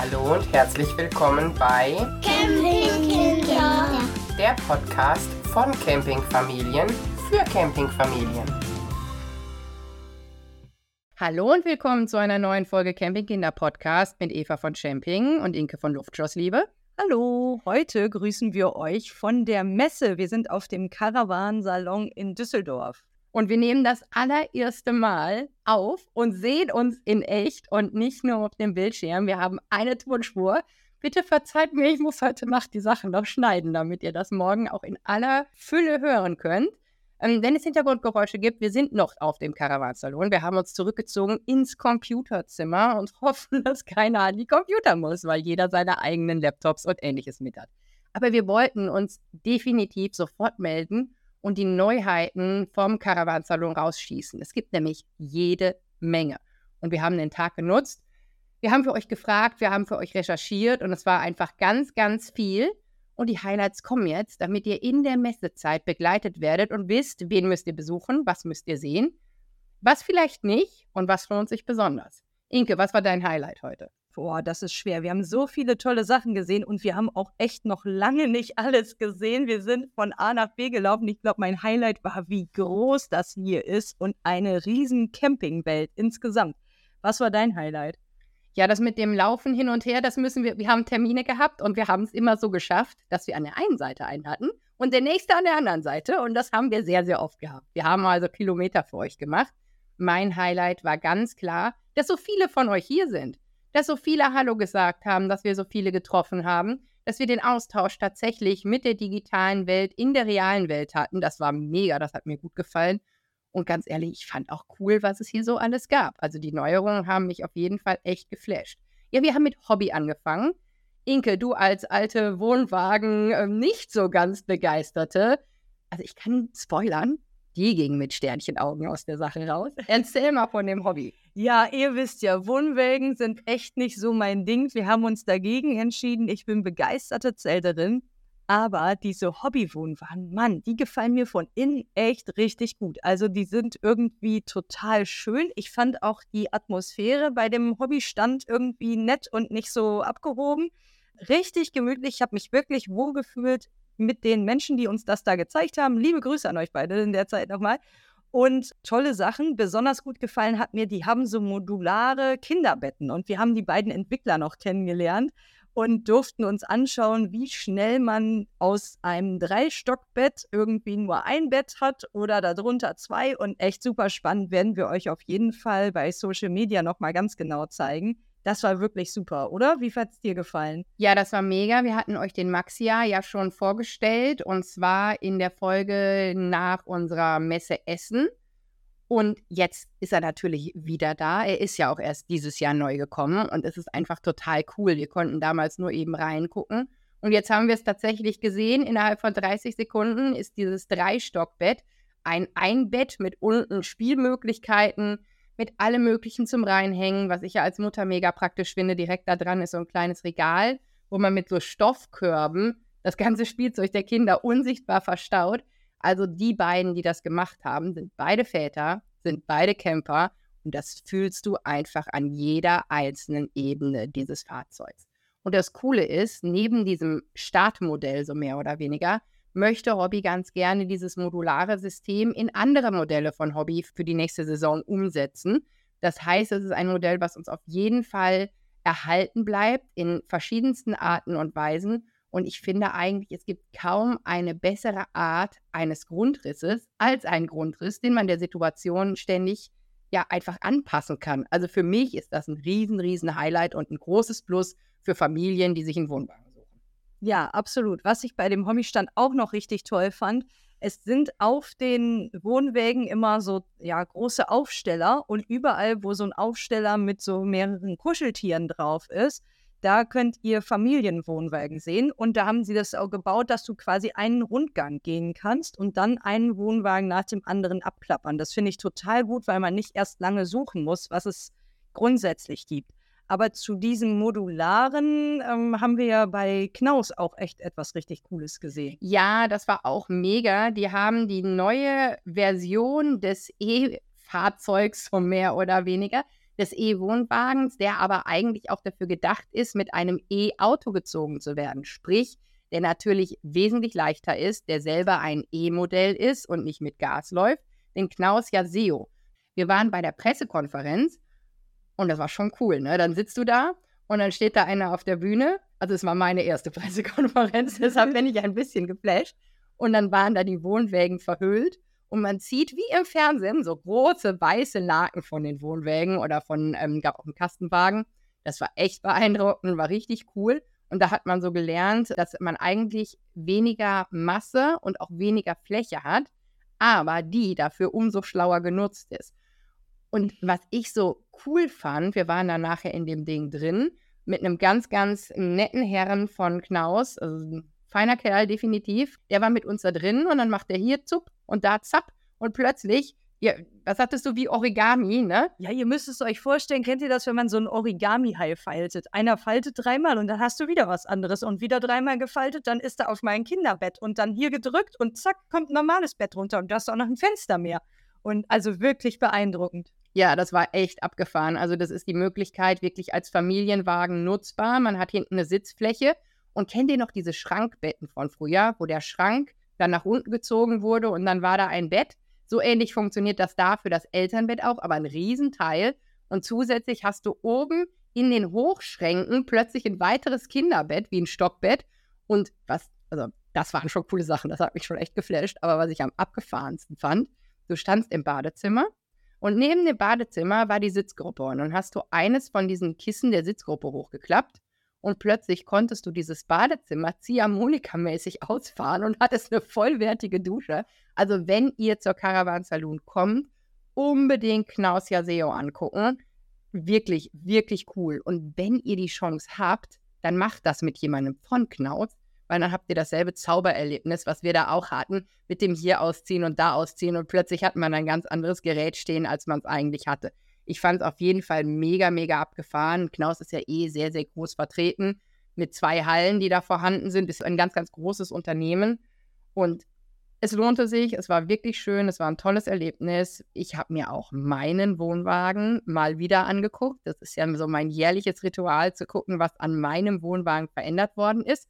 Hallo und herzlich willkommen bei Campingkinder. der Podcast von Campingfamilien für Campingfamilien. Hallo und willkommen zu einer neuen Folge Campingkinder Podcast mit Eva von Camping und Inke von Luftschlossliebe. Hallo, heute grüßen wir euch von der Messe. Wir sind auf dem Caravan-Salon in Düsseldorf. Und wir nehmen das allererste Mal auf und sehen uns in echt und nicht nur auf dem Bildschirm. Wir haben eine Tonspur. Bitte verzeiht mir, ich muss heute Nacht die Sachen noch schneiden, damit ihr das morgen auch in aller Fülle hören könnt. Ähm, wenn es Hintergrundgeräusche gibt, wir sind noch auf dem Caravansalon. Wir haben uns zurückgezogen ins Computerzimmer und hoffen, dass keiner an die Computer muss, weil jeder seine eigenen Laptops und ähnliches mit hat. Aber wir wollten uns definitiv sofort melden und die Neuheiten vom Caravansalon rausschießen. Es gibt nämlich jede Menge. Und wir haben den Tag genutzt. Wir haben für euch gefragt, wir haben für euch recherchiert und es war einfach ganz, ganz viel. Und die Highlights kommen jetzt, damit ihr in der Messezeit begleitet werdet und wisst, wen müsst ihr besuchen, was müsst ihr sehen, was vielleicht nicht und was lohnt sich besonders. Inke, was war dein Highlight heute? Boah, das ist schwer. Wir haben so viele tolle Sachen gesehen und wir haben auch echt noch lange nicht alles gesehen. Wir sind von A nach B gelaufen. Ich glaube, mein Highlight war, wie groß das hier ist und eine riesen Campingwelt insgesamt. Was war dein Highlight? Ja, das mit dem Laufen hin und her, das müssen wir, wir haben Termine gehabt und wir haben es immer so geschafft, dass wir an der einen Seite einen hatten und der nächste an der anderen Seite und das haben wir sehr, sehr oft gehabt. Wir haben also Kilometer für euch gemacht. Mein Highlight war ganz klar, dass so viele von euch hier sind dass so viele Hallo gesagt haben, dass wir so viele getroffen haben, dass wir den Austausch tatsächlich mit der digitalen Welt in der realen Welt hatten. Das war mega, das hat mir gut gefallen. Und ganz ehrlich, ich fand auch cool, was es hier so alles gab. Also die Neuerungen haben mich auf jeden Fall echt geflasht. Ja, wir haben mit Hobby angefangen. Inke, du als alte Wohnwagen äh, nicht so ganz begeisterte. Also ich kann spoilern, die ging mit Sternchenaugen aus der Sache raus. Erzähl mal von dem Hobby. Ja, ihr wisst ja, Wohnwägen sind echt nicht so mein Ding. Wir haben uns dagegen entschieden. Ich bin begeisterte Zelterin. Aber diese Hobbywohnwagen, Mann, die gefallen mir von innen echt richtig gut. Also die sind irgendwie total schön. Ich fand auch die Atmosphäre bei dem Hobbystand irgendwie nett und nicht so abgehoben. Richtig gemütlich. Ich habe mich wirklich wohlgefühlt mit den Menschen, die uns das da gezeigt haben. Liebe Grüße an euch beide in der Zeit nochmal. Und tolle Sachen. Besonders gut gefallen hat mir, die haben so modulare Kinderbetten. Und wir haben die beiden Entwickler noch kennengelernt und durften uns anschauen, wie schnell man aus einem Drei-Stock-Bett irgendwie nur ein Bett hat oder darunter zwei. Und echt super spannend werden wir euch auf jeden Fall bei Social Media nochmal ganz genau zeigen. Das war wirklich super, oder? Wie hat es dir gefallen? Ja, das war mega. Wir hatten euch den Maxia ja schon vorgestellt und zwar in der Folge nach unserer Messe Essen. Und jetzt ist er natürlich wieder da. Er ist ja auch erst dieses Jahr neu gekommen und es ist einfach total cool. Wir konnten damals nur eben reingucken. Und jetzt haben wir es tatsächlich gesehen. Innerhalb von 30 Sekunden ist dieses Drei-Stock-Bett ein Einbett mit unten Spielmöglichkeiten, mit allem Möglichen zum Reinhängen, was ich ja als Mutter mega praktisch finde. Direkt da dran ist so ein kleines Regal, wo man mit so Stoffkörben das ganze Spielzeug der Kinder unsichtbar verstaut. Also die beiden, die das gemacht haben, sind beide Väter, sind beide Camper und das fühlst du einfach an jeder einzelnen Ebene dieses Fahrzeugs. Und das Coole ist, neben diesem Startmodell so mehr oder weniger, möchte Hobby ganz gerne dieses modulare System in andere Modelle von Hobby für die nächste Saison umsetzen. Das heißt, es ist ein Modell, was uns auf jeden Fall erhalten bleibt in verschiedensten Arten und Weisen. Und ich finde eigentlich, es gibt kaum eine bessere Art eines Grundrisses als ein Grundriss, den man der Situation ständig ja einfach anpassen kann. Also für mich ist das ein riesen, riesen Highlight und ein großes Plus für Familien, die sich einen Wohnwagen ja, absolut. Was ich bei dem Hobbystand auch noch richtig toll fand, es sind auf den Wohnwägen immer so ja, große Aufsteller und überall, wo so ein Aufsteller mit so mehreren Kuscheltieren drauf ist, da könnt ihr Familienwohnwagen sehen. Und da haben sie das auch gebaut, dass du quasi einen Rundgang gehen kannst und dann einen Wohnwagen nach dem anderen abklappern. Das finde ich total gut, weil man nicht erst lange suchen muss, was es grundsätzlich gibt. Aber zu diesem Modularen ähm, haben wir ja bei Knaus auch echt etwas richtig Cooles gesehen. Ja, das war auch mega. Die haben die neue Version des E-Fahrzeugs, so mehr oder weniger, des E-Wohnwagens, der aber eigentlich auch dafür gedacht ist, mit einem E-Auto gezogen zu werden. Sprich, der natürlich wesentlich leichter ist, der selber ein E-Modell ist und nicht mit Gas läuft, den Knaus Jaseo. Wir waren bei der Pressekonferenz und das war schon cool, ne? Dann sitzt du da und dann steht da einer auf der Bühne. Also es war meine erste Pressekonferenz, deshalb bin ich ein bisschen geflasht. Und dann waren da die Wohnwägen verhüllt und man sieht wie im Fernsehen so große weiße Laken von den Wohnwägen oder von, ähm, gab auch einen Kastenwagen. Das war echt beeindruckend, war richtig cool. Und da hat man so gelernt, dass man eigentlich weniger Masse und auch weniger Fläche hat, aber die dafür umso schlauer genutzt ist. Und was ich so cool fand, wir waren dann nachher in dem Ding drin, mit einem ganz, ganz netten Herren von Knaus, also ein feiner Kerl definitiv, der war mit uns da drin und dann macht er hier zupp und da zapp und plötzlich ja, was hattest du wie Origami, ne? Ja, ihr müsst es euch vorstellen, kennt ihr das, wenn man so ein Origami-Hai faltet? Einer faltet dreimal und dann hast du wieder was anderes und wieder dreimal gefaltet, dann ist er auf mein Kinderbett und dann hier gedrückt und zack, kommt ein normales Bett runter und du hast auch noch ein Fenster mehr. Und also wirklich beeindruckend. Ja, das war echt abgefahren. Also das ist die Möglichkeit wirklich als Familienwagen nutzbar. Man hat hinten eine Sitzfläche und kennt ihr noch diese Schrankbetten von früher, wo der Schrank dann nach unten gezogen wurde und dann war da ein Bett so ähnlich funktioniert das da für das Elternbett auch, aber ein Riesenteil. Und zusätzlich hast du oben in den Hochschränken plötzlich ein weiteres Kinderbett, wie ein Stockbett. Und was, also das waren schon coole Sachen, das hat mich schon echt geflasht. Aber was ich am abgefahrensten fand, du standst im Badezimmer und neben dem Badezimmer war die Sitzgruppe. Und dann hast du eines von diesen Kissen der Sitzgruppe hochgeklappt und plötzlich konntest du dieses Badezimmer Ziehharmonika-mäßig ausfahren und hattest eine vollwertige Dusche. Also wenn ihr zur Caravan Saloon kommt, unbedingt Knaus Jaseo angucken. Wirklich, wirklich cool. Und wenn ihr die Chance habt, dann macht das mit jemandem von Knaus, weil dann habt ihr dasselbe Zaubererlebnis, was wir da auch hatten, mit dem hier ausziehen und da ausziehen und plötzlich hat man ein ganz anderes Gerät stehen, als man es eigentlich hatte. Ich fand es auf jeden Fall mega, mega abgefahren. Knaus ist ja eh sehr, sehr groß vertreten mit zwei Hallen, die da vorhanden sind. Ist ein ganz, ganz großes Unternehmen. Und es lohnte sich, es war wirklich schön, es war ein tolles Erlebnis. Ich habe mir auch meinen Wohnwagen mal wieder angeguckt. Das ist ja so mein jährliches Ritual, zu gucken, was an meinem Wohnwagen verändert worden ist.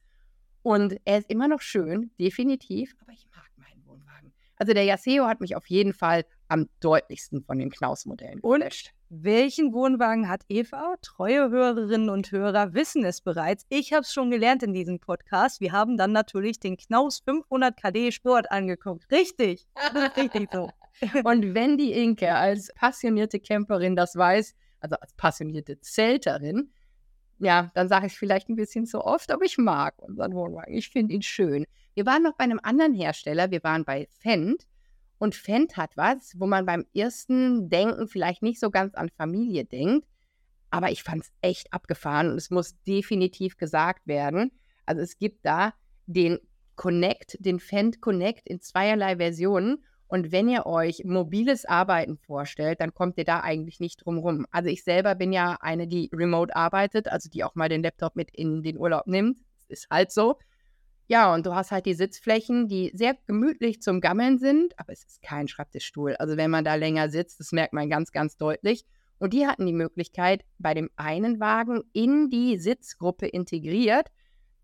Und er ist immer noch schön, definitiv, aber ich mag meinen Wohnwagen. Also der Yaseo hat mich auf jeden Fall am deutlichsten von den Knaus-Modellen geflasht. Welchen Wohnwagen hat Eva? Treue Hörerinnen und Hörer wissen es bereits. Ich habe es schon gelernt in diesem Podcast. Wir haben dann natürlich den Knaus 500 KD Sport angeguckt. Richtig, richtig so. Und wenn die Inke als passionierte Camperin das weiß, also als passionierte Zelterin, ja, dann sage ich vielleicht ein bisschen zu oft, aber ich mag unseren Wohnwagen. Ich finde ihn schön. Wir waren noch bei einem anderen Hersteller, wir waren bei Fendt und Fendt hat was, wo man beim ersten Denken vielleicht nicht so ganz an Familie denkt. Aber ich fand es echt abgefahren und es muss definitiv gesagt werden. Also es gibt da den Connect, den Fendt Connect in zweierlei Versionen. Und wenn ihr euch mobiles Arbeiten vorstellt, dann kommt ihr da eigentlich nicht drum rum. Also ich selber bin ja eine, die remote arbeitet, also die auch mal den Laptop mit in den Urlaub nimmt. Ist halt so. Ja, und du hast halt die Sitzflächen, die sehr gemütlich zum Gammeln sind, aber es ist kein Schreibtischstuhl. Also wenn man da länger sitzt, das merkt man ganz, ganz deutlich. Und die hatten die Möglichkeit, bei dem einen Wagen in die Sitzgruppe integriert,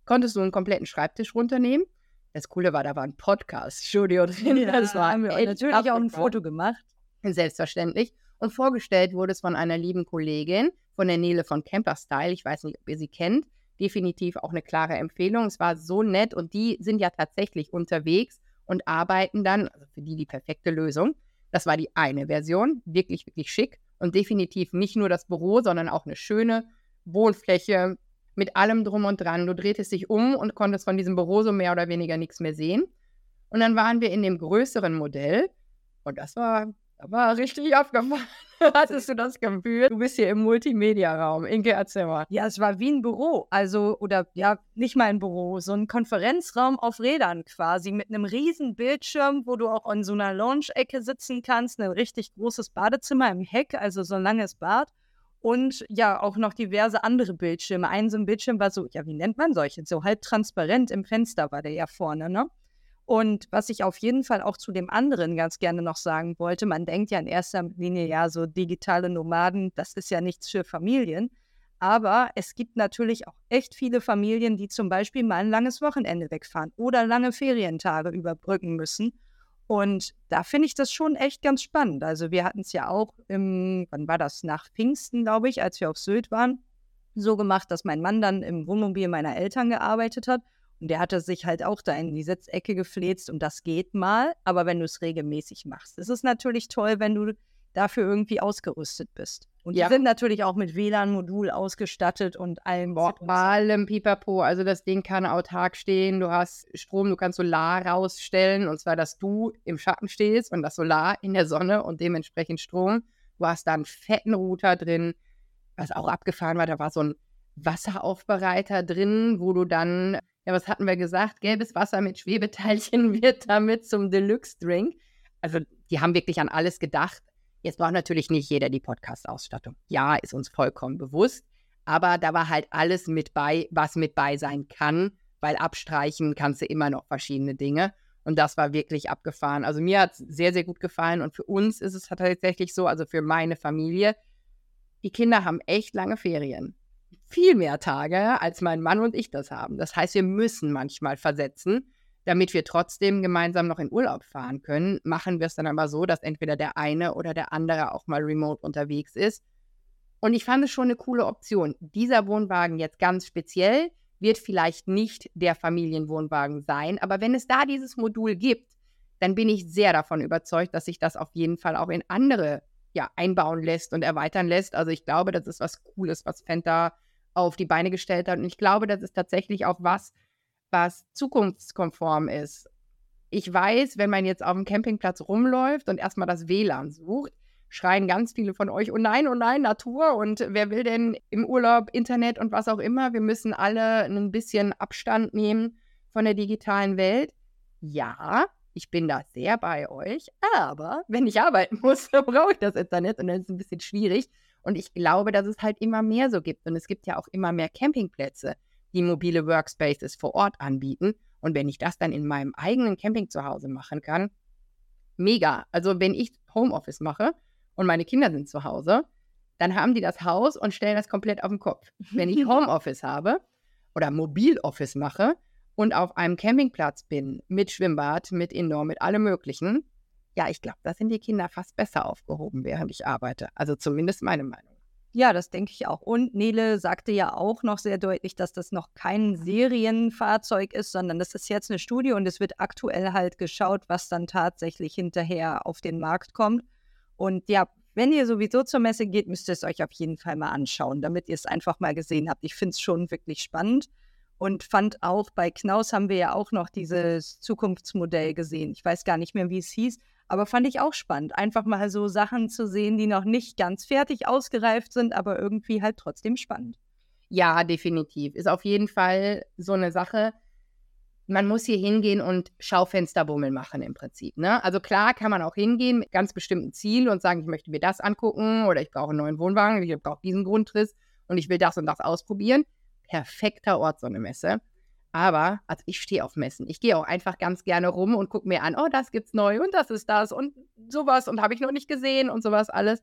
konntest du einen kompletten Schreibtisch runternehmen. Das Coole war, da war ein Podcast-Studio drin. Ja, das war haben wir natürlich auch ein Foto gemacht. Selbstverständlich. Und vorgestellt wurde es von einer lieben Kollegin, von der Nele von Camperstyle. Ich weiß nicht, ob ihr sie kennt definitiv auch eine klare Empfehlung. Es war so nett und die sind ja tatsächlich unterwegs und arbeiten dann, also für die die perfekte Lösung. Das war die eine Version, wirklich, wirklich schick und definitiv nicht nur das Büro, sondern auch eine schöne Wohnfläche mit allem drum und dran. Du drehtest dich um und konntest von diesem Büro so mehr oder weniger nichts mehr sehen. Und dann waren wir in dem größeren Modell und das war war richtig abgefahren. Hattest du das Gefühl? Du bist hier im Multimedia-Raum. Inge, erzähl. Ja, es war wie ein Büro. Also, oder ja, nicht mal ein Büro, so ein Konferenzraum auf Rädern quasi mit einem riesen Bildschirm, wo du auch in so einer Lounge-Ecke sitzen kannst. Ein richtig großes Badezimmer im Heck, also so ein langes Bad. Und ja, auch noch diverse andere Bildschirme. Ein so ein Bildschirm war so, ja, wie nennt man solche? So halb transparent im Fenster war der ja vorne, ne? Und was ich auf jeden Fall auch zu dem anderen ganz gerne noch sagen wollte, man denkt ja in erster Linie, ja, so digitale Nomaden, das ist ja nichts für Familien. Aber es gibt natürlich auch echt viele Familien, die zum Beispiel mal ein langes Wochenende wegfahren oder lange Ferientage überbrücken müssen. Und da finde ich das schon echt ganz spannend. Also wir hatten es ja auch im, wann war das, nach Pfingsten, glaube ich, als wir auf Sylt waren, so gemacht, dass mein Mann dann im Wohnmobil meiner Eltern gearbeitet hat. Und der hatte sich halt auch da in die Sitzecke gefläzt und das geht mal, aber wenn du es regelmäßig machst. Es ist natürlich toll, wenn du dafür irgendwie ausgerüstet bist. Und ja. die sind natürlich auch mit WLAN-Modul ausgestattet und allem. Boah, allem Pipapo. Also das Ding kann autark stehen. Du hast Strom, du kannst Solar rausstellen. Und zwar, dass du im Schatten stehst und das Solar in der Sonne und dementsprechend Strom. Du hast da einen fetten Router drin, was auch abgefahren war. Da war so ein Wasseraufbereiter drin, wo du dann, ja, was hatten wir gesagt? Gelbes Wasser mit Schwebeteilchen wird damit zum Deluxe-Drink. Also die haben wirklich an alles gedacht. Jetzt braucht natürlich nicht jeder die Podcast-Ausstattung. Ja, ist uns vollkommen bewusst. Aber da war halt alles mit bei, was mit bei sein kann, weil abstreichen kannst du immer noch verschiedene Dinge. Und das war wirklich abgefahren. Also mir hat es sehr, sehr gut gefallen. Und für uns ist es tatsächlich so, also für meine Familie, die Kinder haben echt lange Ferien. Viel mehr Tage, als mein Mann und ich das haben. Das heißt, wir müssen manchmal versetzen damit wir trotzdem gemeinsam noch in Urlaub fahren können, machen wir es dann aber so, dass entweder der eine oder der andere auch mal remote unterwegs ist. Und ich fand es schon eine coole Option. Dieser Wohnwagen jetzt ganz speziell wird vielleicht nicht der Familienwohnwagen sein, aber wenn es da dieses Modul gibt, dann bin ich sehr davon überzeugt, dass sich das auf jeden Fall auch in andere ja, einbauen lässt und erweitern lässt. Also ich glaube, das ist was Cooles, was Fenta auf die Beine gestellt hat. Und ich glaube, das ist tatsächlich auch was, was zukunftskonform ist. Ich weiß, wenn man jetzt auf dem Campingplatz rumläuft und erstmal das WLAN sucht, schreien ganz viele von euch, oh nein, oh nein, Natur und wer will denn im Urlaub Internet und was auch immer. Wir müssen alle ein bisschen Abstand nehmen von der digitalen Welt. Ja, ich bin da sehr bei euch, aber wenn ich arbeiten muss, brauche ich das Internet und dann ist es ein bisschen schwierig. Und ich glaube, dass es halt immer mehr so gibt. Und es gibt ja auch immer mehr Campingplätze die mobile Workspaces vor Ort anbieten. Und wenn ich das dann in meinem eigenen Camping zu Hause machen kann, mega. Also wenn ich Homeoffice mache und meine Kinder sind zu Hause, dann haben die das Haus und stellen das komplett auf den Kopf. Wenn ich Homeoffice habe oder Mobiloffice mache und auf einem Campingplatz bin, mit Schwimmbad, mit Indoor, mit allem Möglichen, ja, ich glaube, da sind die Kinder fast besser aufgehoben, während ich arbeite. Also zumindest meine Meinung. Ja, das denke ich auch. Und Nele sagte ja auch noch sehr deutlich, dass das noch kein Serienfahrzeug ist, sondern das ist jetzt eine Studie und es wird aktuell halt geschaut, was dann tatsächlich hinterher auf den Markt kommt. Und ja, wenn ihr sowieso zur Messe geht, müsst ihr es euch auf jeden Fall mal anschauen, damit ihr es einfach mal gesehen habt. Ich finde es schon wirklich spannend und fand auch bei Knaus haben wir ja auch noch dieses Zukunftsmodell gesehen. Ich weiß gar nicht mehr, wie es hieß, aber fand ich auch spannend, einfach mal so Sachen zu sehen, die noch nicht ganz fertig ausgereift sind, aber irgendwie halt trotzdem spannend. Ja, definitiv. Ist auf jeden Fall so eine Sache. Man muss hier hingehen und Schaufensterbummel machen im Prinzip. Ne? Also klar kann man auch hingehen mit ganz bestimmten Zielen und sagen, ich möchte mir das angucken oder ich brauche einen neuen Wohnwagen, ich brauche diesen Grundriss und ich will das und das ausprobieren. Perfekter Ort, so eine Messe. Aber also ich stehe auf Messen. Ich gehe auch einfach ganz gerne rum und gucke mir an, oh, das gibt's neu und das ist das und sowas und habe ich noch nicht gesehen und sowas alles.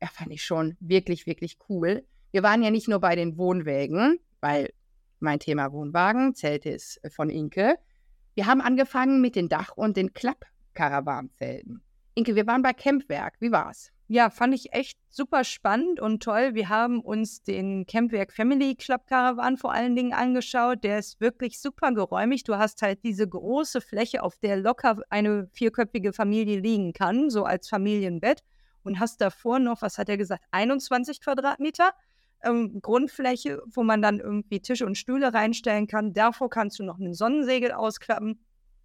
Ja, fand ich schon wirklich, wirklich cool. Wir waren ja nicht nur bei den Wohnwägen, weil mein Thema Wohnwagen, Zelte ist von Inke. Wir haben angefangen mit den Dach- und den Klapp-Karawanzelten. Inke, wir waren bei Campwerk. Wie war's? Ja, fand ich echt super spannend und toll. Wir haben uns den Campwerk Family Club Caravan vor allen Dingen angeschaut. Der ist wirklich super geräumig. Du hast halt diese große Fläche, auf der locker eine vierköpfige Familie liegen kann, so als Familienbett. Und hast davor noch, was hat er gesagt, 21 Quadratmeter ähm, Grundfläche, wo man dann irgendwie Tische und Stühle reinstellen kann. Davor kannst du noch einen Sonnensegel ausklappen.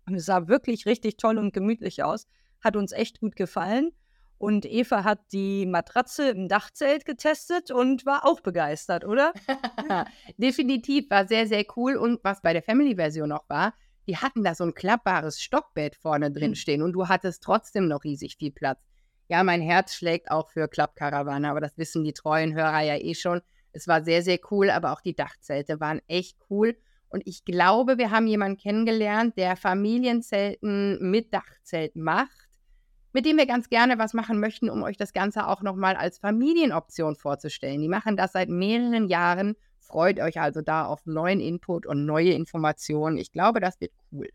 Und es sah wirklich richtig toll und gemütlich aus. Hat uns echt gut gefallen. Und Eva hat die Matratze im Dachzelt getestet und war auch begeistert, oder? Definitiv, war sehr, sehr cool. Und was bei der Family-Version noch war, die hatten da so ein klappbares Stockbett vorne drin hm. stehen und du hattest trotzdem noch riesig viel Platz. Ja, mein Herz schlägt auch für Klappkarawane, aber das wissen die treuen Hörer ja eh schon. Es war sehr, sehr cool, aber auch die Dachzelte waren echt cool. Und ich glaube, wir haben jemanden kennengelernt, der Familienzelten mit Dachzelt macht, mit dem wir ganz gerne was machen möchten, um euch das Ganze auch nochmal als Familienoption vorzustellen. Die machen das seit mehreren Jahren. Freut euch also da auf neuen Input und neue Informationen. Ich glaube, das wird cool.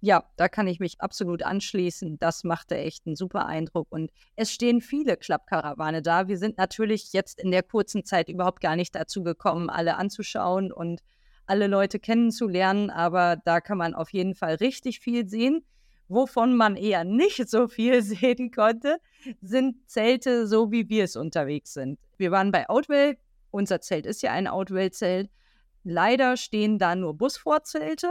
Ja, da kann ich mich absolut anschließen. Das machte echt einen super Eindruck. Und es stehen viele Klappkarawane da. Wir sind natürlich jetzt in der kurzen Zeit überhaupt gar nicht dazu gekommen, alle anzuschauen und alle Leute kennenzulernen. Aber da kann man auf jeden Fall richtig viel sehen. Wovon man eher nicht so viel sehen konnte, sind Zelte, so wie wir es unterwegs sind. Wir waren bei Outwell. Unser Zelt ist ja ein Outwell-Zelt. Leider stehen da nur Busvorzelte.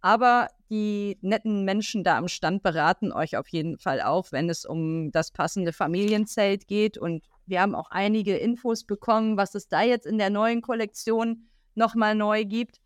Aber die netten Menschen da am Stand beraten euch auf jeden Fall auch, wenn es um das passende Familienzelt geht. Und wir haben auch einige Infos bekommen, was es da jetzt in der neuen Kollektion nochmal neu gibt.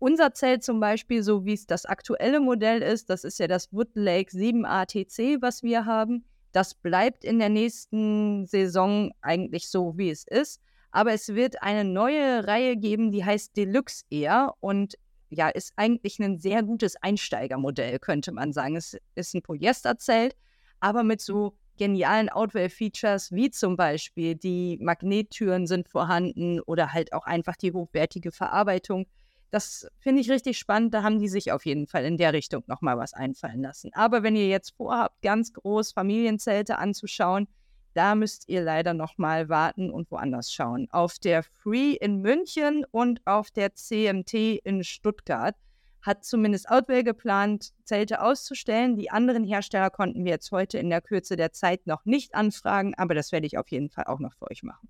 Unser Zelt zum Beispiel, so wie es das aktuelle Modell ist, das ist ja das Wood Lake 7 ATC, was wir haben. Das bleibt in der nächsten Saison eigentlich so, wie es ist. Aber es wird eine neue Reihe geben, die heißt Deluxe Air. Und ja, ist eigentlich ein sehr gutes Einsteigermodell, könnte man sagen. Es ist ein Polyesterzelt, aber mit so genialen Outwear-Features wie zum Beispiel die Magnettüren sind vorhanden oder halt auch einfach die hochwertige Verarbeitung. Das finde ich richtig spannend. Da haben die sich auf jeden Fall in der Richtung nochmal was einfallen lassen. Aber wenn ihr jetzt vorhabt, ganz groß Familienzelte anzuschauen, da müsst ihr leider noch mal warten und woanders schauen. Auf der Free in München und auf der CMT in Stuttgart hat zumindest Outwell geplant, Zelte auszustellen. Die anderen Hersteller konnten wir jetzt heute in der Kürze der Zeit noch nicht anfragen, aber das werde ich auf jeden Fall auch noch für euch machen.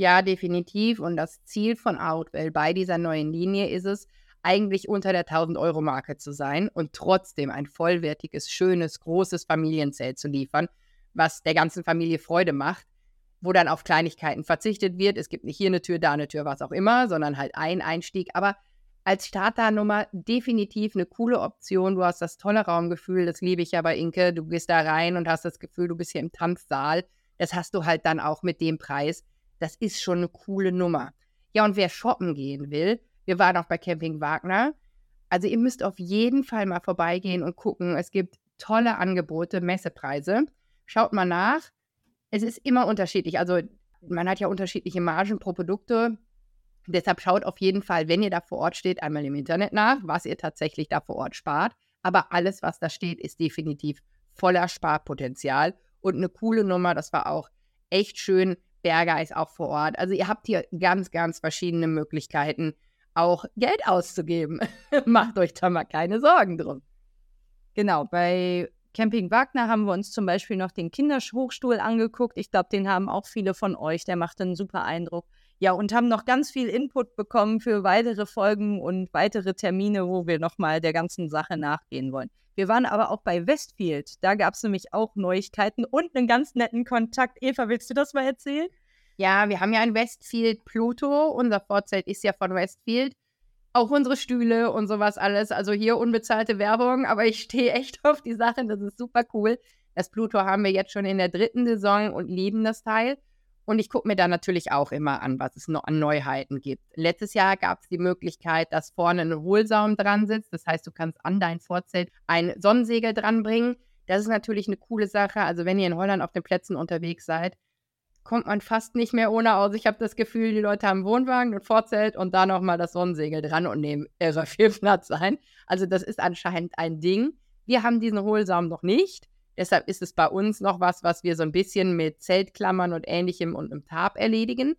Ja, definitiv. Und das Ziel von Outwell bei dieser neuen Linie ist es, eigentlich unter der 1000-Euro-Marke zu sein und trotzdem ein vollwertiges, schönes, großes Familienzelt zu liefern, was der ganzen Familie Freude macht, wo dann auf Kleinigkeiten verzichtet wird. Es gibt nicht hier eine Tür, da eine Tür, was auch immer, sondern halt ein Einstieg. Aber als Starternummer definitiv eine coole Option. Du hast das tolle Raumgefühl, das liebe ich ja bei Inke. Du gehst da rein und hast das Gefühl, du bist hier im Tanzsaal. Das hast du halt dann auch mit dem Preis. Das ist schon eine coole Nummer. Ja, und wer shoppen gehen will, wir waren auch bei Camping Wagner. Also ihr müsst auf jeden Fall mal vorbeigehen und gucken. Es gibt tolle Angebote, Messepreise. Schaut mal nach. Es ist immer unterschiedlich. Also man hat ja unterschiedliche Margen pro Produkte. Deshalb schaut auf jeden Fall, wenn ihr da vor Ort steht, einmal im Internet nach, was ihr tatsächlich da vor Ort spart. Aber alles, was da steht, ist definitiv voller Sparpotenzial und eine coole Nummer. Das war auch echt schön. Berger ist auch vor Ort. Also ihr habt hier ganz, ganz verschiedene Möglichkeiten, auch Geld auszugeben. Macht euch da mal keine Sorgen drum. Genau, bei Camping Wagner haben wir uns zum Beispiel noch den Kinderhochstuhl angeguckt. Ich glaube, den haben auch viele von euch. Der macht einen super Eindruck. Ja, und haben noch ganz viel Input bekommen für weitere Folgen und weitere Termine, wo wir nochmal der ganzen Sache nachgehen wollen. Wir waren aber auch bei Westfield. Da gab es nämlich auch Neuigkeiten und einen ganz netten Kontakt. Eva, willst du das mal erzählen? Ja, wir haben ja ein Westfield Pluto. Unser Vorzelt ist ja von Westfield auch unsere Stühle und sowas alles. Also hier unbezahlte Werbung, aber ich stehe echt auf die Sachen. Das ist super cool. Das Pluto haben wir jetzt schon in der dritten Saison und lieben das Teil. Und ich gucke mir da natürlich auch immer an, was es noch an Neuheiten gibt. Letztes Jahr gab es die Möglichkeit, dass vorne ein Hohlsaum dran sitzt. Das heißt, du kannst an dein Vorzelt ein Sonnensegel dranbringen. Das ist natürlich eine coole Sache. Also wenn ihr in Holland auf den Plätzen unterwegs seid, kommt man fast nicht mehr ohne aus. Ich habe das Gefühl, die Leute haben Wohnwagen und Vorzelt und da nochmal das Sonnensegel dran und nehmen irre viel Platz ein. Also das ist anscheinend ein Ding. Wir haben diesen Hohlsaum noch nicht. Deshalb ist es bei uns noch was, was wir so ein bisschen mit Zeltklammern und ähnlichem und einem Tarp erledigen.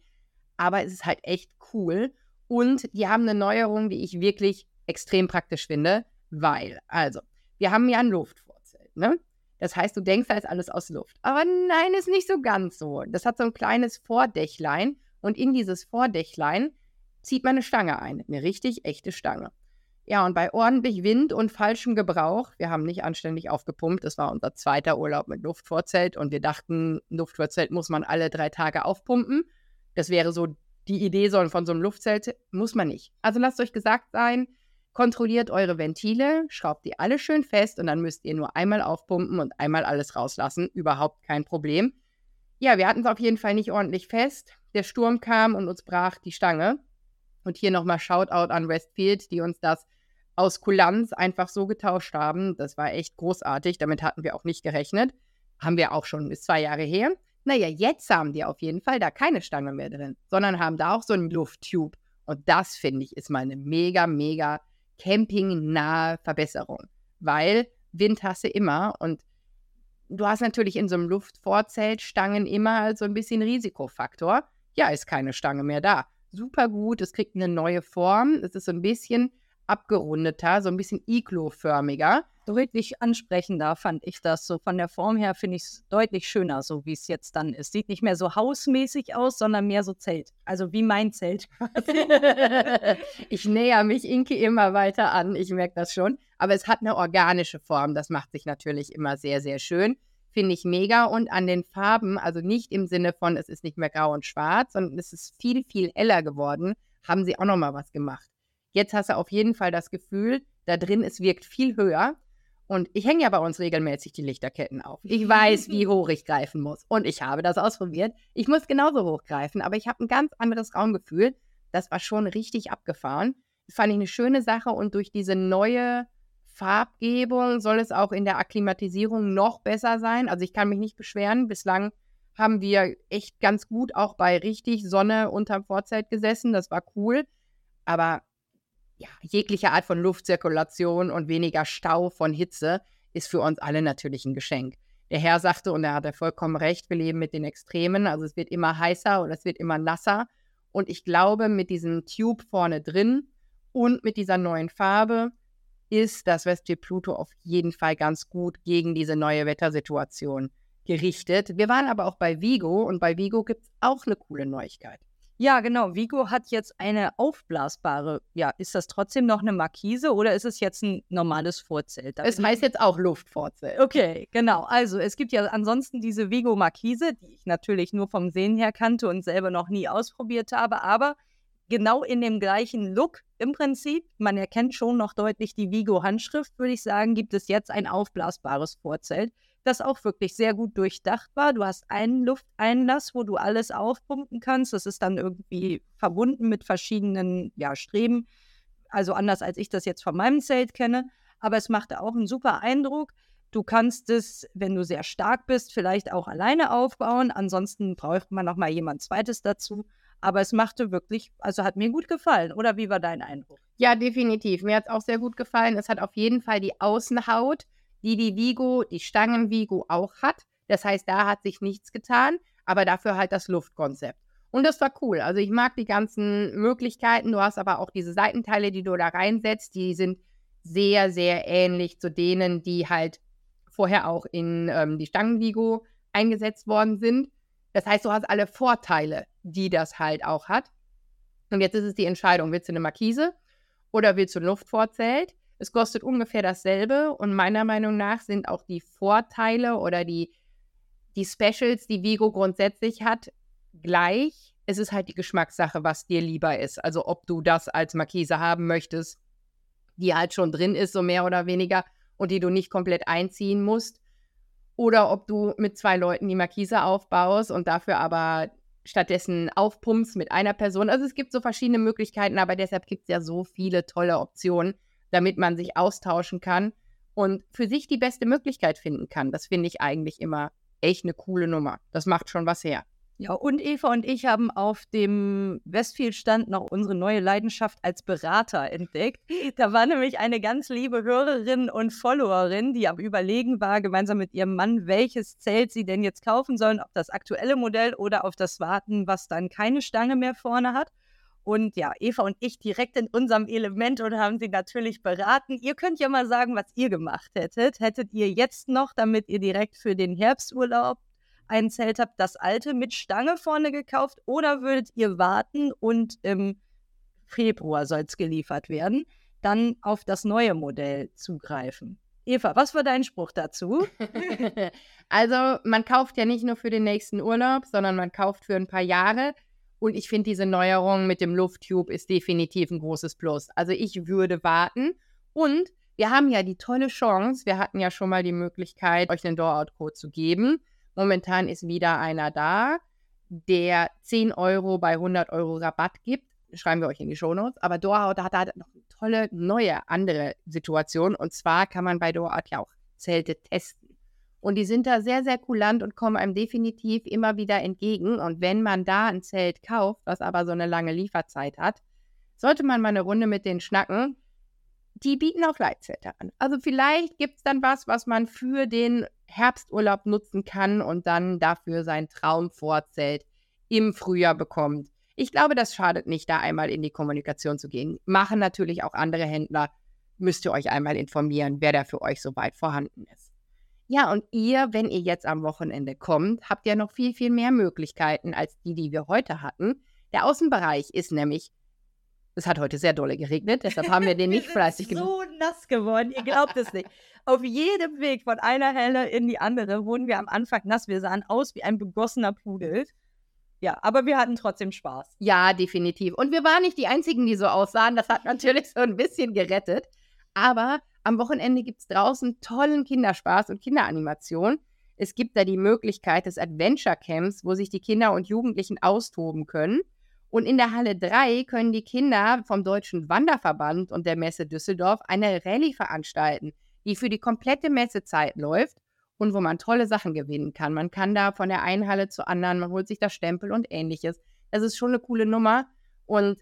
Aber es ist halt echt cool. Und die haben eine Neuerung, die ich wirklich extrem praktisch finde, weil, also, wir haben ja ein Luftvorzelt, ne? Das heißt, du denkst, da ist alles aus Luft. Aber nein, ist nicht so ganz so. Das hat so ein kleines Vordächlein und in dieses Vordächlein zieht man eine Stange ein. Eine richtig echte Stange. Ja, und bei ordentlich Wind und falschem Gebrauch, wir haben nicht anständig aufgepumpt, das war unser zweiter Urlaub mit Luftvorzelt und wir dachten, Luftvorzelt muss man alle drei Tage aufpumpen. Das wäre so die Idee von so einem Luftzelt, muss man nicht. Also lasst euch gesagt sein, Kontrolliert eure Ventile, schraubt die alle schön fest und dann müsst ihr nur einmal aufpumpen und einmal alles rauslassen. Überhaupt kein Problem. Ja, wir hatten es auf jeden Fall nicht ordentlich fest. Der Sturm kam und uns brach die Stange. Und hier nochmal Shoutout an Westfield, die uns das aus Kulanz einfach so getauscht haben. Das war echt großartig. Damit hatten wir auch nicht gerechnet. Haben wir auch schon, ist zwei Jahre her. Naja, jetzt haben die auf jeden Fall da keine Stange mehr drin, sondern haben da auch so einen Lufttube. Und das finde ich ist mal eine mega, mega campingnahe Verbesserung. Weil Wind hast du immer und du hast natürlich in so einem Luftvorzelt Stangen immer so ein bisschen Risikofaktor. Ja, ist keine Stange mehr da. Super gut, es kriegt eine neue Form. Es ist so ein bisschen abgerundeter, so ein bisschen iglo-förmiger. Deutlich ansprechender fand ich das. So von der Form her finde ich es deutlich schöner, so wie es jetzt dann ist. Sieht nicht mehr so hausmäßig aus, sondern mehr so Zelt. Also wie mein Zelt ich näher mich Inke immer weiter an, ich merke das schon. Aber es hat eine organische Form. Das macht sich natürlich immer sehr, sehr schön. Finde ich mega. Und an den Farben, also nicht im Sinne von, es ist nicht mehr grau und schwarz, sondern es ist viel, viel heller geworden, haben sie auch nochmal was gemacht. Jetzt hast du auf jeden Fall das Gefühl, da drin, es wirkt viel höher. Und ich hänge ja bei uns regelmäßig die Lichterketten auf. Ich weiß, wie hoch ich greifen muss. Und ich habe das ausprobiert. Ich muss genauso hoch greifen, aber ich habe ein ganz anderes Raumgefühl. Das war schon richtig abgefahren. Das fand ich eine schöne Sache. Und durch diese neue Farbgebung soll es auch in der Akklimatisierung noch besser sein. Also ich kann mich nicht beschweren. Bislang haben wir echt ganz gut auch bei richtig Sonne unterm Vorzelt gesessen. Das war cool. Aber ja, jegliche Art von Luftzirkulation und weniger Stau von Hitze ist für uns alle natürlich ein Geschenk. Der Herr sagte, und er hatte vollkommen recht, wir leben mit den Extremen, also es wird immer heißer oder es wird immer nasser. Und ich glaube, mit diesem Tube vorne drin und mit dieser neuen Farbe ist das Westfield Pluto auf jeden Fall ganz gut gegen diese neue Wettersituation gerichtet. Wir waren aber auch bei Vigo und bei Vigo gibt es auch eine coole Neuigkeit. Ja, genau. Vigo hat jetzt eine aufblasbare. Ja, ist das trotzdem noch eine Markise oder ist es jetzt ein normales Vorzelt? es heißt jetzt auch Luftvorzelt. Okay, genau. Also es gibt ja ansonsten diese Vigo Markise, die ich natürlich nur vom Sehen her kannte und selber noch nie ausprobiert habe, aber genau in dem gleichen Look im Prinzip. Man erkennt schon noch deutlich die Vigo-Handschrift, würde ich sagen, gibt es jetzt ein aufblasbares Vorzelt das auch wirklich sehr gut durchdacht war. Du hast einen Lufteinlass, wo du alles aufpumpen kannst. Das ist dann irgendwie verbunden mit verschiedenen ja, Streben. Also anders als ich das jetzt von meinem Zelt kenne. Aber es machte auch einen super Eindruck. Du kannst es, wenn du sehr stark bist, vielleicht auch alleine aufbauen. Ansonsten braucht man noch mal jemand Zweites dazu. Aber es machte wirklich, also hat mir gut gefallen. Oder wie war dein Eindruck? Ja, definitiv. Mir hat es auch sehr gut gefallen. Es hat auf jeden Fall die Außenhaut die die Vigo, die Stangen-Vigo auch hat. Das heißt, da hat sich nichts getan, aber dafür halt das Luftkonzept. Und das war cool. Also ich mag die ganzen Möglichkeiten. Du hast aber auch diese Seitenteile, die du da reinsetzt, die sind sehr, sehr ähnlich zu denen, die halt vorher auch in ähm, die Stangen-Vigo eingesetzt worden sind. Das heißt, du hast alle Vorteile, die das halt auch hat. Und jetzt ist es die Entscheidung, willst du eine Markise oder willst du ein Luftvorzelt? Es kostet ungefähr dasselbe und meiner Meinung nach sind auch die Vorteile oder die, die Specials, die Vigo grundsätzlich hat, gleich. Es ist halt die Geschmackssache, was dir lieber ist. Also ob du das als Markise haben möchtest, die halt schon drin ist, so mehr oder weniger, und die du nicht komplett einziehen musst. Oder ob du mit zwei Leuten die Markise aufbaust und dafür aber stattdessen aufpumpst mit einer Person. Also es gibt so verschiedene Möglichkeiten, aber deshalb gibt es ja so viele tolle Optionen damit man sich austauschen kann und für sich die beste Möglichkeit finden kann. Das finde ich eigentlich immer echt eine coole Nummer. Das macht schon was her. Ja, und Eva und ich haben auf dem Westfield-Stand noch unsere neue Leidenschaft als Berater entdeckt. Da war nämlich eine ganz liebe Hörerin und Followerin, die am Überlegen war, gemeinsam mit ihrem Mann, welches Zelt sie denn jetzt kaufen sollen, ob das aktuelle Modell oder auf das warten, was dann keine Stange mehr vorne hat. Und ja, Eva und ich direkt in unserem Element und haben sie natürlich beraten. Ihr könnt ja mal sagen, was ihr gemacht hättet. Hättet ihr jetzt noch, damit ihr direkt für den Herbsturlaub ein Zelt habt, das alte mit Stange vorne gekauft oder würdet ihr warten und im Februar soll es geliefert werden, dann auf das neue Modell zugreifen? Eva, was war dein Spruch dazu? also, man kauft ja nicht nur für den nächsten Urlaub, sondern man kauft für ein paar Jahre. Und ich finde, diese Neuerung mit dem Lufttube ist definitiv ein großes Plus. Also ich würde warten. Und wir haben ja die tolle Chance, wir hatten ja schon mal die Möglichkeit, euch einen Door-Out-Code zu geben. Momentan ist wieder einer da, der 10 Euro bei 100 Euro Rabatt gibt. schreiben wir euch in die Shownotes. Aber Doha da hat er noch eine tolle, neue, andere Situation. Und zwar kann man bei Doha ja auch Zelte testen. Und die sind da sehr, sehr kulant und kommen einem definitiv immer wieder entgegen. Und wenn man da ein Zelt kauft, was aber so eine lange Lieferzeit hat, sollte man mal eine Runde mit denen schnacken. Die bieten auch Leitzelte an. Also vielleicht gibt es dann was, was man für den Herbsturlaub nutzen kann und dann dafür sein Traumvorzelt im Frühjahr bekommt. Ich glaube, das schadet nicht, da einmal in die Kommunikation zu gehen. Machen natürlich auch andere Händler. Müsst ihr euch einmal informieren, wer da für euch soweit vorhanden ist. Ja, und ihr, wenn ihr jetzt am Wochenende kommt, habt ja noch viel, viel mehr Möglichkeiten als die, die wir heute hatten. Der Außenbereich ist nämlich, es hat heute sehr dolle geregnet, deshalb haben wir den nicht fleißig gemacht. so nass geworden, ihr glaubt es nicht. Auf jedem Weg von einer Helle in die andere wurden wir am Anfang nass. Wir sahen aus wie ein begossener Pudel. Ja, aber wir hatten trotzdem Spaß. Ja, definitiv. Und wir waren nicht die Einzigen, die so aussahen. Das hat natürlich so ein bisschen gerettet. Aber am Wochenende gibt es draußen tollen Kinderspaß und Kinderanimation. Es gibt da die Möglichkeit des Adventure Camps, wo sich die Kinder und Jugendlichen austoben können. Und in der Halle 3 können die Kinder vom Deutschen Wanderverband und der Messe Düsseldorf eine Rallye veranstalten, die für die komplette Messezeit läuft und wo man tolle Sachen gewinnen kann. Man kann da von der einen Halle zur anderen, man holt sich das Stempel und ähnliches. Das ist schon eine coole Nummer. Und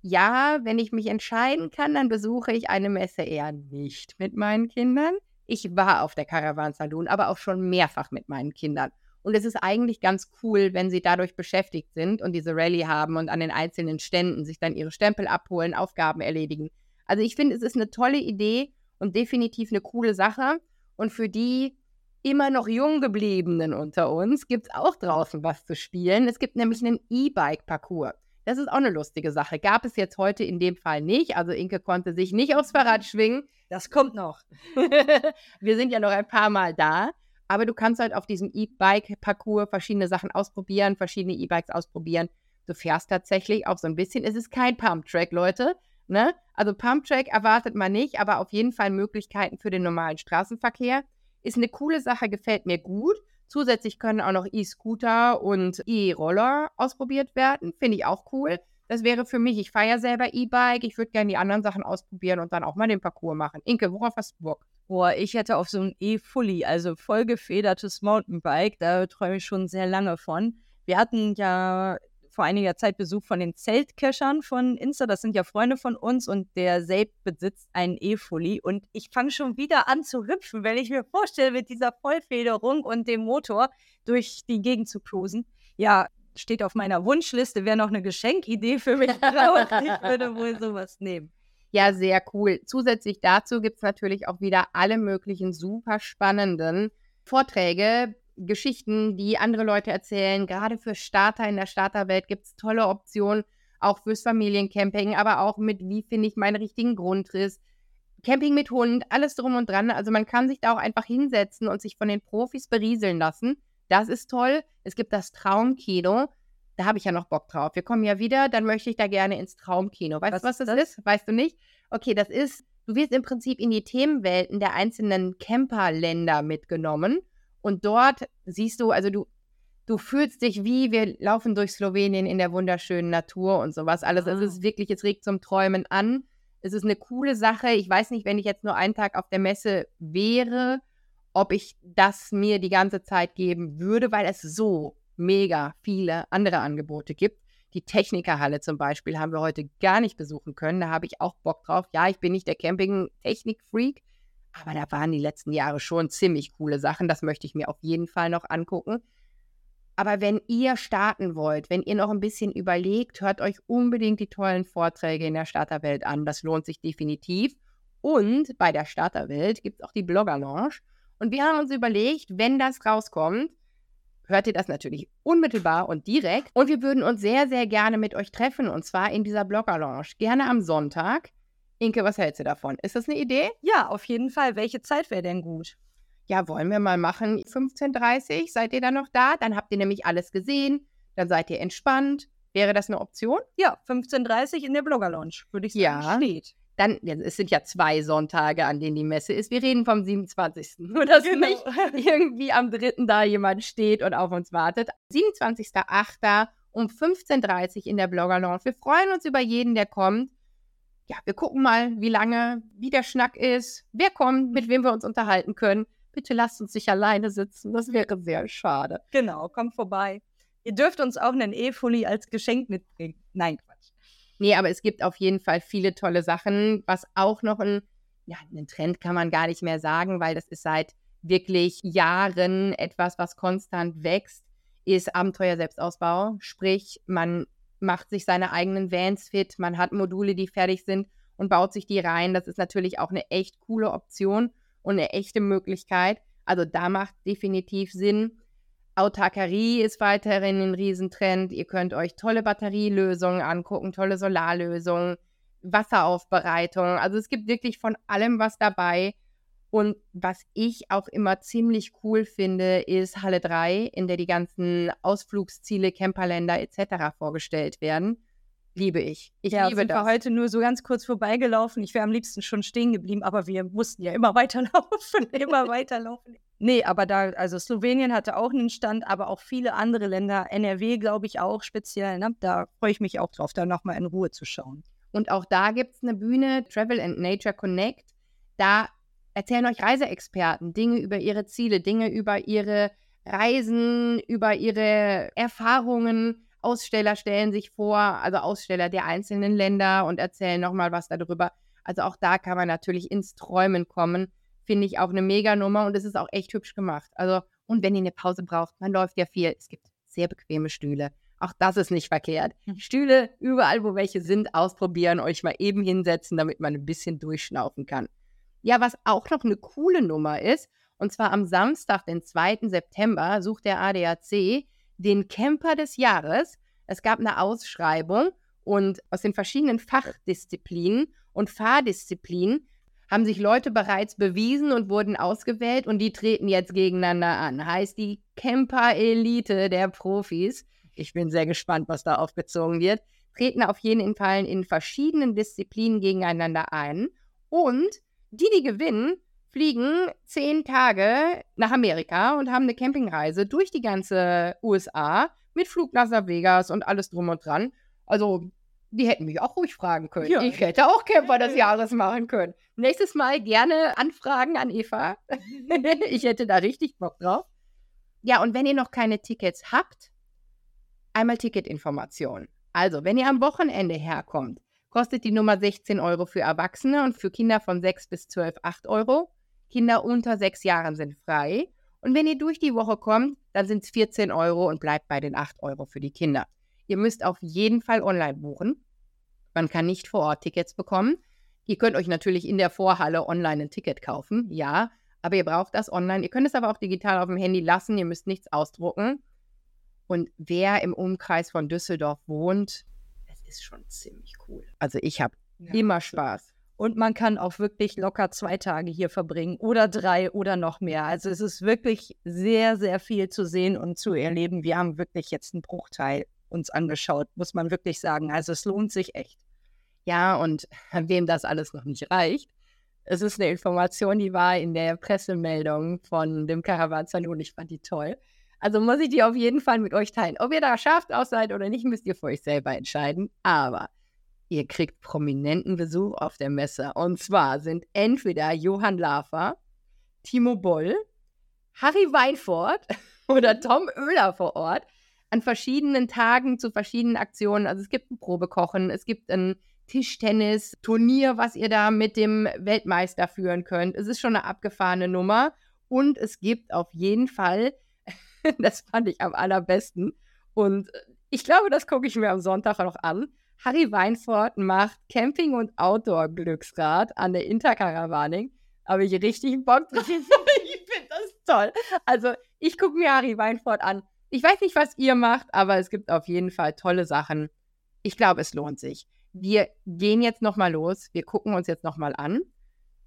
ja, wenn ich mich entscheiden kann, dann besuche ich eine Messe eher nicht mit meinen Kindern. Ich war auf der Caravan Saloon, aber auch schon mehrfach mit meinen Kindern. Und es ist eigentlich ganz cool, wenn sie dadurch beschäftigt sind und diese Rallye haben und an den einzelnen Ständen sich dann ihre Stempel abholen, Aufgaben erledigen. Also ich finde, es ist eine tolle Idee und definitiv eine coole Sache. Und für die, immer noch jung gebliebenen unter uns gibt es auch draußen was zu spielen. Es gibt nämlich einen E-Bike-Parcours. Das ist auch eine lustige Sache. Gab es jetzt heute in dem Fall nicht. Also Inke konnte sich nicht aufs Fahrrad schwingen. Das kommt noch. Wir sind ja noch ein paar Mal da. Aber du kannst halt auf diesem E-Bike-Parcours verschiedene Sachen ausprobieren, verschiedene E-Bikes ausprobieren. Du fährst tatsächlich auch so ein bisschen. Es ist kein Pump-Track, Leute. Ne? Also Pump-Track erwartet man nicht, aber auf jeden Fall Möglichkeiten für den normalen Straßenverkehr. Ist eine coole Sache, gefällt mir gut. Zusätzlich können auch noch E-Scooter und E-Roller ausprobiert werden. Finde ich auch cool. Das wäre für mich, ich fahre ja selber E-Bike, ich würde gerne die anderen Sachen ausprobieren und dann auch mal den Parcours machen. Inke, worauf hast du Bock? Boah, ich hätte auf so ein E-Fully, also vollgefedertes Mountainbike, da träume ich schon sehr lange von. Wir hatten ja vor einiger Zeit Besuch von den Zeltkeschern von Insta. Das sind ja Freunde von uns und der selbst besitzt einen E-Fully. Und ich fange schon wieder an zu hüpfen, wenn ich mir vorstelle, mit dieser Vollfederung und dem Motor durch die Gegend zu cruisen. Ja, steht auf meiner Wunschliste, wäre noch eine Geschenkidee für mich. ich würde wohl sowas nehmen. Ja, sehr cool. Zusätzlich dazu gibt es natürlich auch wieder alle möglichen super spannenden Vorträge, Geschichten, die andere Leute erzählen. Gerade für Starter in der Starterwelt gibt es tolle Optionen, auch fürs Familiencamping, aber auch mit, wie finde ich meinen richtigen Grundriss. Camping mit Hund, alles drum und dran. Also man kann sich da auch einfach hinsetzen und sich von den Profis berieseln lassen. Das ist toll. Es gibt das Traumkino. Da habe ich ja noch Bock drauf. Wir kommen ja wieder, dann möchte ich da gerne ins Traumkino. Weißt du, was, was das, das ist? Weißt du nicht? Okay, das ist, du wirst im Prinzip in die Themenwelten der einzelnen Camperländer mitgenommen und dort siehst du, also du, du fühlst dich wie, wir laufen durch Slowenien in der wunderschönen Natur und sowas alles. Ah. Es ist wirklich, es regt zum Träumen an. Es ist eine coole Sache. Ich weiß nicht, wenn ich jetzt nur einen Tag auf der Messe wäre, ob ich das mir die ganze Zeit geben würde, weil es so mega viele andere Angebote gibt. Die Technikerhalle zum Beispiel haben wir heute gar nicht besuchen können. Da habe ich auch Bock drauf. Ja, ich bin nicht der Camping-Technik-Freak, aber da waren die letzten Jahre schon ziemlich coole Sachen. Das möchte ich mir auf jeden Fall noch angucken. Aber wenn ihr starten wollt, wenn ihr noch ein bisschen überlegt, hört euch unbedingt die tollen Vorträge in der Starterwelt an. Das lohnt sich definitiv. Und bei der Starterwelt gibt es auch die Blogger Lounge. Und wir haben uns überlegt, wenn das rauskommt, hört ihr das natürlich unmittelbar und direkt. Und wir würden uns sehr, sehr gerne mit euch treffen. Und zwar in dieser Blogger Lounge. Gerne am Sonntag. Inke, was hältst du davon? Ist das eine Idee? Ja, auf jeden Fall. Welche Zeit wäre denn gut? Ja, wollen wir mal machen. 15.30 Uhr, seid ihr dann noch da? Dann habt ihr nämlich alles gesehen. Dann seid ihr entspannt. Wäre das eine Option? Ja, 15.30 Uhr in der Blogger Lounge, würde ich sagen. Ja, steht. Dann, es sind ja zwei Sonntage, an denen die Messe ist. Wir reden vom 27. Nur, dass genau. nicht irgendwie am 3. da jemand steht und auf uns wartet. 27.08. um 15.30 Uhr in der Blogger Lounge. Wir freuen uns über jeden, der kommt. Ja, wir gucken mal, wie lange, wie der Schnack ist, wer kommt, mit wem wir uns unterhalten können. Bitte lasst uns nicht alleine sitzen, das wäre sehr schade. Genau, kommt vorbei. Ihr dürft uns auch einen E-Fully als Geschenk mitbringen. Nein. Nee, aber es gibt auf jeden Fall viele tolle Sachen. Was auch noch ein, ja, ein Trend kann man gar nicht mehr sagen, weil das ist seit wirklich Jahren etwas, was konstant wächst, ist Abenteuer-Selbstausbau. Sprich, man macht sich seine eigenen Vans fit, man hat Module, die fertig sind und baut sich die rein. Das ist natürlich auch eine echt coole Option und eine echte Möglichkeit. Also da macht definitiv Sinn. Autarkerie ist weiterhin ein Riesentrend. Ihr könnt euch tolle Batterielösungen angucken, tolle Solarlösungen, Wasseraufbereitung. Also es gibt wirklich von allem was dabei. Und was ich auch immer ziemlich cool finde, ist Halle 3, in der die ganzen Ausflugsziele, Camperländer etc. vorgestellt werden. Liebe ich. Ich ja, liebe sind das. wir heute nur so ganz kurz vorbeigelaufen. Ich wäre am liebsten schon stehen geblieben, aber wir mussten ja immer weiterlaufen, immer weiterlaufen. Nee, aber da, also Slowenien hatte auch einen Stand, aber auch viele andere Länder, NRW glaube ich auch speziell. Ne? Da freue ich mich auch drauf, da nochmal in Ruhe zu schauen. Und auch da gibt es eine Bühne, Travel and Nature Connect. Da erzählen euch Reiseexperten Dinge über ihre Ziele, Dinge über ihre Reisen, über ihre Erfahrungen. Aussteller stellen sich vor, also Aussteller der einzelnen Länder und erzählen nochmal was darüber. Also auch da kann man natürlich ins Träumen kommen. Finde ich auch eine Mega-Nummer und es ist auch echt hübsch gemacht. Also, und wenn ihr eine Pause braucht, man läuft ja viel. Es gibt sehr bequeme Stühle. Auch das ist nicht verkehrt. Stühle, überall, wo welche sind, ausprobieren, euch mal eben hinsetzen, damit man ein bisschen durchschnaufen kann. Ja, was auch noch eine coole Nummer ist, und zwar am Samstag, den 2. September, sucht der ADAC den Camper des Jahres. Es gab eine Ausschreibung und aus den verschiedenen Fachdisziplinen und Fahrdisziplinen haben sich Leute bereits bewiesen und wurden ausgewählt und die treten jetzt gegeneinander an. Heißt die Camper-Elite der Profis. Ich bin sehr gespannt, was da aufgezogen wird. Treten auf jeden Fall in verschiedenen Disziplinen gegeneinander ein und die, die gewinnen, fliegen zehn Tage nach Amerika und haben eine Campingreise durch die ganze USA mit Flug nach Las Vegas und alles drum und dran. Also, die hätten mich auch ruhig fragen können. Ja. Ich hätte auch Camper des Jahres machen können. Nächstes Mal gerne anfragen an Eva. ich hätte da richtig Bock drauf. Ja, und wenn ihr noch keine Tickets habt, einmal Ticketinformation. Also, wenn ihr am Wochenende herkommt, kostet die Nummer 16 Euro für Erwachsene und für Kinder von 6 bis 12 8 Euro. Kinder unter 6 Jahren sind frei. Und wenn ihr durch die Woche kommt, dann sind es 14 Euro und bleibt bei den 8 Euro für die Kinder. Ihr müsst auf jeden Fall online buchen. Man kann nicht vor Ort Tickets bekommen. Ihr könnt euch natürlich in der Vorhalle online ein Ticket kaufen, ja, aber ihr braucht das online. Ihr könnt es aber auch digital auf dem Handy lassen, ihr müsst nichts ausdrucken. Und wer im Umkreis von Düsseldorf wohnt, es ist schon ziemlich cool. Also ich habe immer Spaß. Und man kann auch wirklich locker zwei Tage hier verbringen oder drei oder noch mehr. Also es ist wirklich sehr, sehr viel zu sehen und zu erleben. Wir haben wirklich jetzt einen Bruchteil uns angeschaut, muss man wirklich sagen. Also es lohnt sich echt. Ja, und wem das alles noch nicht reicht, es ist eine Information, die war in der Pressemeldung von dem Caravan-Salon. Ich fand die toll. Also muss ich die auf jeden Fall mit euch teilen. Ob ihr da scharf aus seid oder nicht, müsst ihr für euch selber entscheiden. Aber ihr kriegt prominenten Besuch auf der Messe. Und zwar sind entweder Johann Lafer, Timo Boll, Harry Weinfurt oder Tom Oehler vor Ort an verschiedenen Tagen zu verschiedenen Aktionen. Also es gibt ein Probekochen, es gibt ein Tischtennis-Turnier, was ihr da mit dem Weltmeister führen könnt. Es ist schon eine abgefahrene Nummer. Und es gibt auf jeden Fall, das fand ich am allerbesten, und ich glaube, das gucke ich mir am Sonntag noch an. Harry Weinfurt macht Camping- und Outdoor-Glücksrad an der Intercaravaning. Habe ich richtig Bock drauf. ich finde das toll. Also, ich gucke mir Harry Weinfurt an. Ich weiß nicht, was ihr macht, aber es gibt auf jeden Fall tolle Sachen. Ich glaube, es lohnt sich. Wir gehen jetzt nochmal los. Wir gucken uns jetzt nochmal an.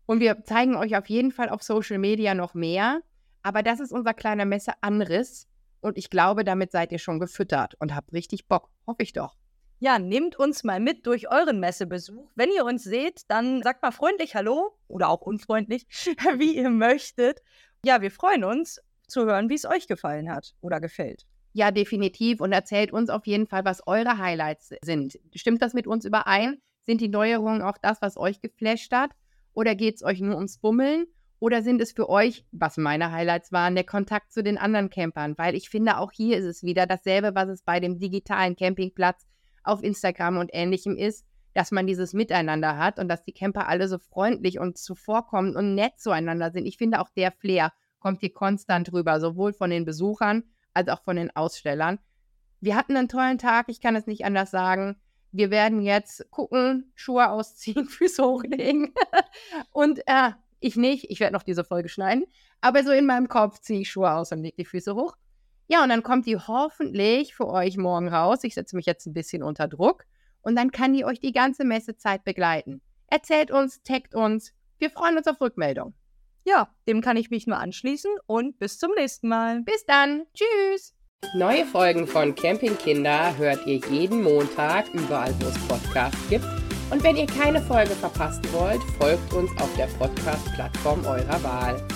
Und wir zeigen euch auf jeden Fall auf Social Media noch mehr. Aber das ist unser kleiner Messe-Anriss. Und ich glaube, damit seid ihr schon gefüttert und habt richtig Bock. Hoffe ich doch. Ja, nehmt uns mal mit durch euren Messebesuch. Wenn ihr uns seht, dann sagt mal freundlich Hallo oder auch unfreundlich, wie ihr möchtet. Ja, wir freuen uns zu hören, wie es euch gefallen hat oder gefällt. Ja, definitiv. Und erzählt uns auf jeden Fall, was eure Highlights sind. Stimmt das mit uns überein? Sind die Neuerungen auch das, was euch geflasht hat? Oder geht es euch nur ums Bummeln? Oder sind es für euch, was meine Highlights waren, der Kontakt zu den anderen Campern? Weil ich finde, auch hier ist es wieder dasselbe, was es bei dem digitalen Campingplatz auf Instagram und ähnlichem ist, dass man dieses Miteinander hat und dass die Camper alle so freundlich und zuvorkommend und nett zueinander sind. Ich finde auch der Flair kommt hier konstant rüber, sowohl von den Besuchern als auch von den Ausstellern. Wir hatten einen tollen Tag, ich kann es nicht anders sagen. Wir werden jetzt gucken, Schuhe ausziehen, Füße hochlegen. und äh, ich nicht, ich werde noch diese Folge schneiden. Aber so in meinem Kopf ziehe ich Schuhe aus und lege die Füße hoch. Ja, und dann kommt die hoffentlich für euch morgen raus. Ich setze mich jetzt ein bisschen unter Druck. Und dann kann die euch die ganze Messezeit begleiten. Erzählt uns, taggt uns. Wir freuen uns auf Rückmeldung. Ja, dem kann ich mich nur anschließen und bis zum nächsten Mal. Bis dann. Tschüss. Neue Folgen von Camping Kinder hört ihr jeden Montag überall, wo es Podcasts gibt. Und wenn ihr keine Folge verpassen wollt, folgt uns auf der Podcast-Plattform eurer Wahl.